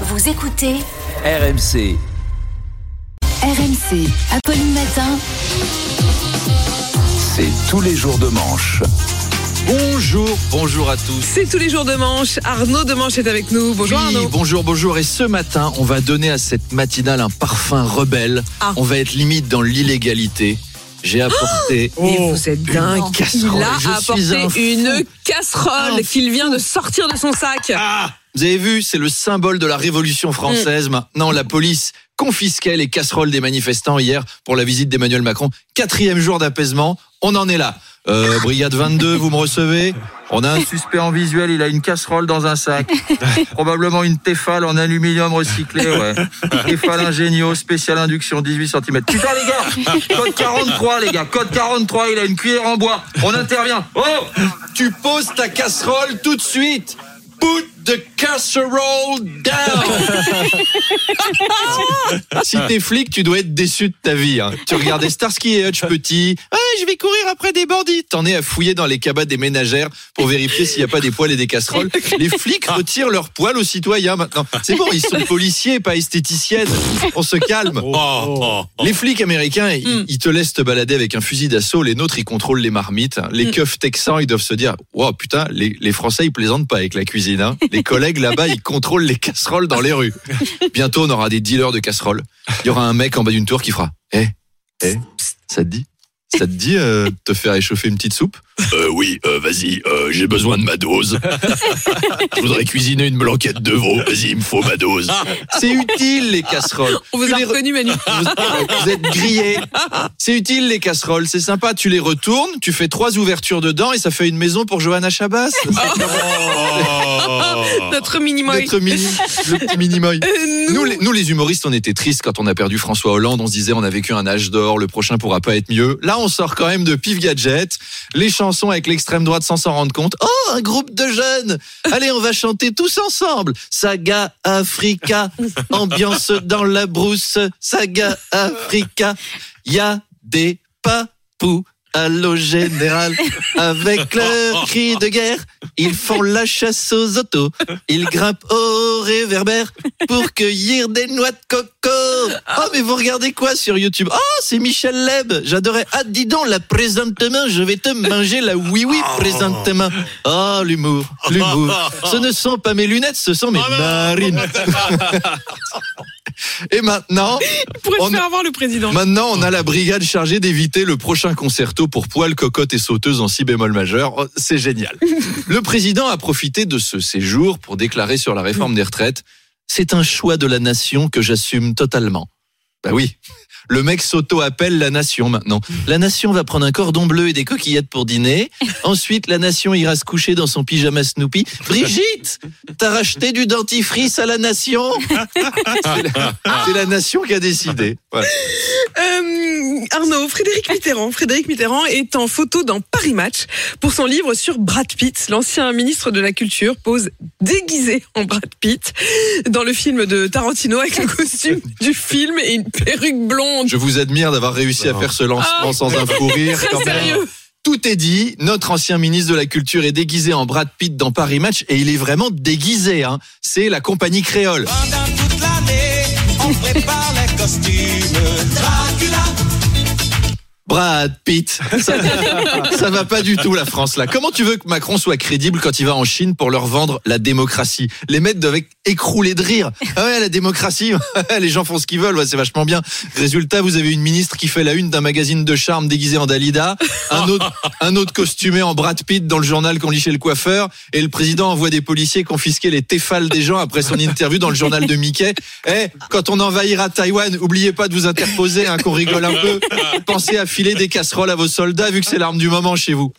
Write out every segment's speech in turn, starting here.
Vous écoutez RMC. RMC, Apolline Matin. C'est tous les jours de manche. Bonjour, bonjour à tous. C'est tous les jours de manche. Arnaud de Manche est avec nous. Bonjour Oui, Arnaud. bonjour, bonjour. Et ce matin, on va donner à cette matinale un parfum rebelle. Ah. On va être limite dans l'illégalité. J'ai apporté Mais vous êtes dingue. casserole. Il a Je apporté un une casserole Un qu'il vient de sortir de son sac. Ah Vous avez vu, c'est le symbole de la Révolution française. Maintenant, la police confisquait les casseroles des manifestants hier pour la visite d'Emmanuel Macron. Quatrième jour d'apaisement, on en est là. Euh, Brigade 22, vous me recevez? On a un suspect en visuel, il a une casserole dans un sac. Probablement une Tefal en aluminium recyclé, ouais. Tefal Ingénio, spéciale induction, 18 cm. Putain les gars Code 43 les gars, code 43, il a une cuillère en bois. On intervient. Oh Tu poses ta casserole tout de suite Put the casserole down Si t'es flic, tu dois être déçu de ta vie. hein. Tu regardais Starsky et Hutch petit. Ouais, je vais courir après des bandits. T'en es à fouiller dans les cabas des ménagères pour vérifier s'il n'y a pas des poils et des casseroles. Les flics retirent leurs poils aux citoyens maintenant. C'est bon, ils sont policiers, pas esthéticiennes. On se calme. Les flics américains, ils, ils te laissent te balader avec un fusil d'assaut. Les nôtres, ils contrôlent les marmites. Les keufs texans, ils doivent se dire, wow, putain, les, les Français, ils plaisantent pas avec la cuisine. hein. Les collègues là-bas, ils contrôlent les casseroles dans les rues. Bientôt, on aura des dealers de casseroles. Il y aura un mec en bas d'une tour qui fera, eh, eh, ça te dit? Ça te dit euh, de te faire échauffer une petite soupe? Euh, Oui, euh, vas-y, euh, j'ai besoin de ma dose. Je voudrais cuisiner une blanquette de veau. Vas-y, il me faut ma dose. C'est utile les casseroles. On vous Tu a les re- reconnu Manu. vous, vous êtes grillés. C'est utile les casseroles, c'est sympa. Tu les retournes, tu fais trois ouvertures dedans et ça fait une maison pour Johanna Chabas. Notre mini-moy. Notre mini, le petit mini-moy. Euh, Nous les, nous, les humoristes, on était tristes quand on a perdu François Hollande. On se disait, on a vécu un âge d'or, le prochain pourra pas être mieux. Là, on sort quand même de Pif Gadget, les chansons avec l'extrême droite sans s'en rendre compte. Oh, un groupe de jeunes Allez, on va chanter tous ensemble. Saga Africa, ambiance dans la brousse. Saga Africa, y a des papous. Allô général, avec leur cri de guerre, ils font la chasse aux autos, ils grimpent au réverbère pour cueillir des noix de coco. Oh mais vous regardez quoi sur YouTube? Oh c'est Michel Leb, j'adorais. Ah dis donc là présentement, je vais te manger la oui oui présentement. Oh l'humour, l'humour. Ce ne sont pas mes lunettes, ce sont mes narines. Et maintenant, on- faire avoir le président. Maintenant, on a la brigade chargée d'éviter le prochain concerto pour poils, cocottes et sauteuses en si bémol majeur. Oh, C'est génial. Le président a profité de ce séjour pour déclarer sur la réforme des retraites C'est un choix de la nation que j'assume totalement. Bah oui. Le mec s'auto-appelle la nation maintenant. La nation va prendre un cordon bleu et des coquillettes pour dîner. Ensuite, la nation ira se coucher dans son pyjama Snoopy. Brigitte, t'as racheté du dentifrice à la nation C'est la, nation qui a décidé. Euh, Arnaud, Frédéric Mitterrand. Frédéric Mitterrand est en photo dans Paris Match pour son livre sur Brad Pitt. L'ancien ministre de la Culture pose déguisé en Brad Pitt dans le film de Tarantino avec le costume du film et une perruque blonde. Je vous admire d'avoir réussi à faire ce lancement Ah. sans un fou rire. Très quand même. sérieux. Tout est dit. Notre ancien ministre de la Culture est déguisé en Brad Pitt dans Paris Match et il est vraiment déguisé. Hein. C'est la compagnie créole. On prépare les costumes. Dracula, Brad Pitt. Ça, ça va pas du tout la France là. Comment tu veux que Macron soit crédible quand il va en Chine pour leur vendre la démocratie? Les mecs doivent écrouler de rire. Ah ouais, la démocratie, les gens font ce qu'ils veulent, c'est vachement bien. Résultat, vous avez une ministre qui fait la une d'un magazine de charme déguisé en Dalida, un autre, un autre costumé en Brad Pitt dans le journal qu'on lit chez le coiffeur, et le président envoie des policiers confisquer les téfales des gens après son interview dans le journal de Mickey. Eh, quand on envahira Taïwan, oubliez pas de vous interposer, hein, qu'on rigole un peu. Pensez à filer des casseroles à vos soldats, vu que c'est l'arme du moment chez vous.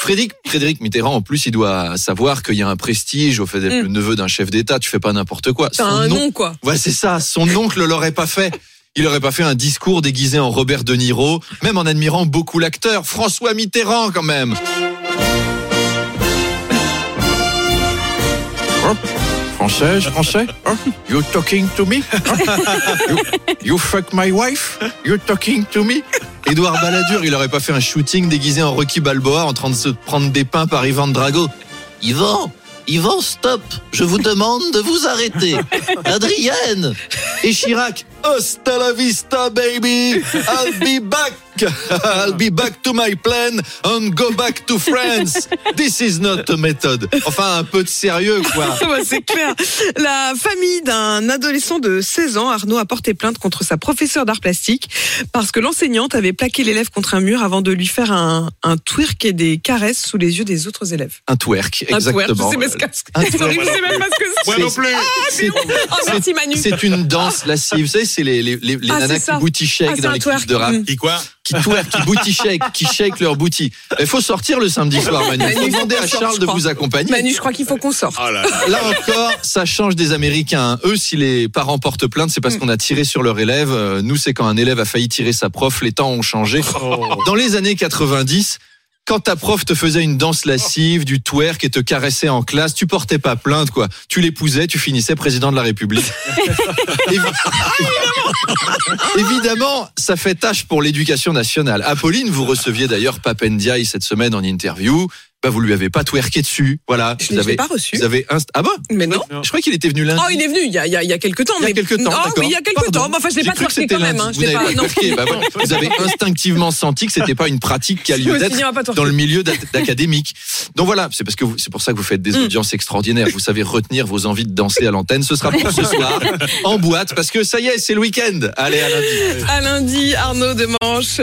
Frédéric, Frédéric Mitterrand, en plus, il doit savoir qu'il y a un prestige au fait d'être le neveu d'un chef d'État. Tu fais pas n'importe quoi. T'as Son un nom- quoi. Ouais, c'est ça. Son oncle l'aurait pas fait. Il aurait pas fait un discours déguisé en Robert De Niro, même en admirant beaucoup l'acteur François Mitterrand quand même. Hein? Française, français? Hein? You talking to me? Hein? You, you fuck my wife? You talking to me? Édouard Balladur, il aurait pas fait un shooting déguisé en Rocky Balboa en train de se prendre des pains par Ivan Drago. Yvan, Yvan, stop. Je vous demande de vous arrêter. Adrienne. Et Chirac. Hasta la vista, baby. I'll be back. I'll be back to my plan and go back to France. This is not a method. Enfin, un peu de sérieux, quoi. Ah c'est clair. La famille d'un adolescent de 16 ans, Arnaud, a porté plainte contre sa professeure d'art plastique parce que l'enseignante avait plaqué l'élève contre un mur avant de lui faire un, un twerk et des caresses sous les yeux des autres élèves. Un twerk, Un twerk, exactement. je sais même pas ce que Un c'est. twerk. Je sais même pas ce que c'est. Moi non plus. C'est- Oh. C'est une danse lascive. Vous savez, c'est les, les, les, les Ah, nanas qui booty shake Ah, dans les clips de rap. Mm. Qui quoi Qui twerk, qui booty shake, qui shake leur booty. Il faut sortir le samedi soir, Manu. Manu, faut demander à Charles de vous accompagner. Manu, je crois qu'il faut qu'on sorte. Oh là là. Là encore, ça change des Américains. Eux, si les parents portent plainte, c'est parce Mm. qu'on a tiré sur leur élève. Euh, Nous, c'est quand un élève a failli tirer sa prof. Les temps ont changé. Dans les années 90, quand ta prof te faisait une danse lascive, du twerk et te caressait en classe, tu portais pas plainte, quoi. Tu l'épousais, tu finissais président de la République. Évi- Évidemment, ça fait tâche pour l'éducation nationale. Apolline, vous receviez d'ailleurs Papendiaï cette semaine en interview. Bah, vous lui avez pas twerké dessus. Voilà. Je vous ne l'ai avez, pas reçu. vous avez inst- Ah bon? Mais non. Je crois qu'il était venu lundi. Oh, il est venu il y a, il y a, il y a quelques temps. Il y a mais... quelques temps, Ah oui, il y a quelques Pardon. temps. Enfin, je l'ai J'ai pas twerké quand même. lundi. Hein. Je Vous pas. Bah voilà. Vous avez instinctivement senti que c'était pas une pratique qui a lieu d'être dans le milieu d'ac- d'académique. Donc voilà, c'est parce que vous- c'est pour ça que vous faites des Mm. audiences extraordinaires. Vous savez retenir vos envies de danser à l'antenne. Ce sera pour ce soir en boîte parce que ça y est, c'est le week-end. Allez à lundi. À lundi, Arnaud de Manche.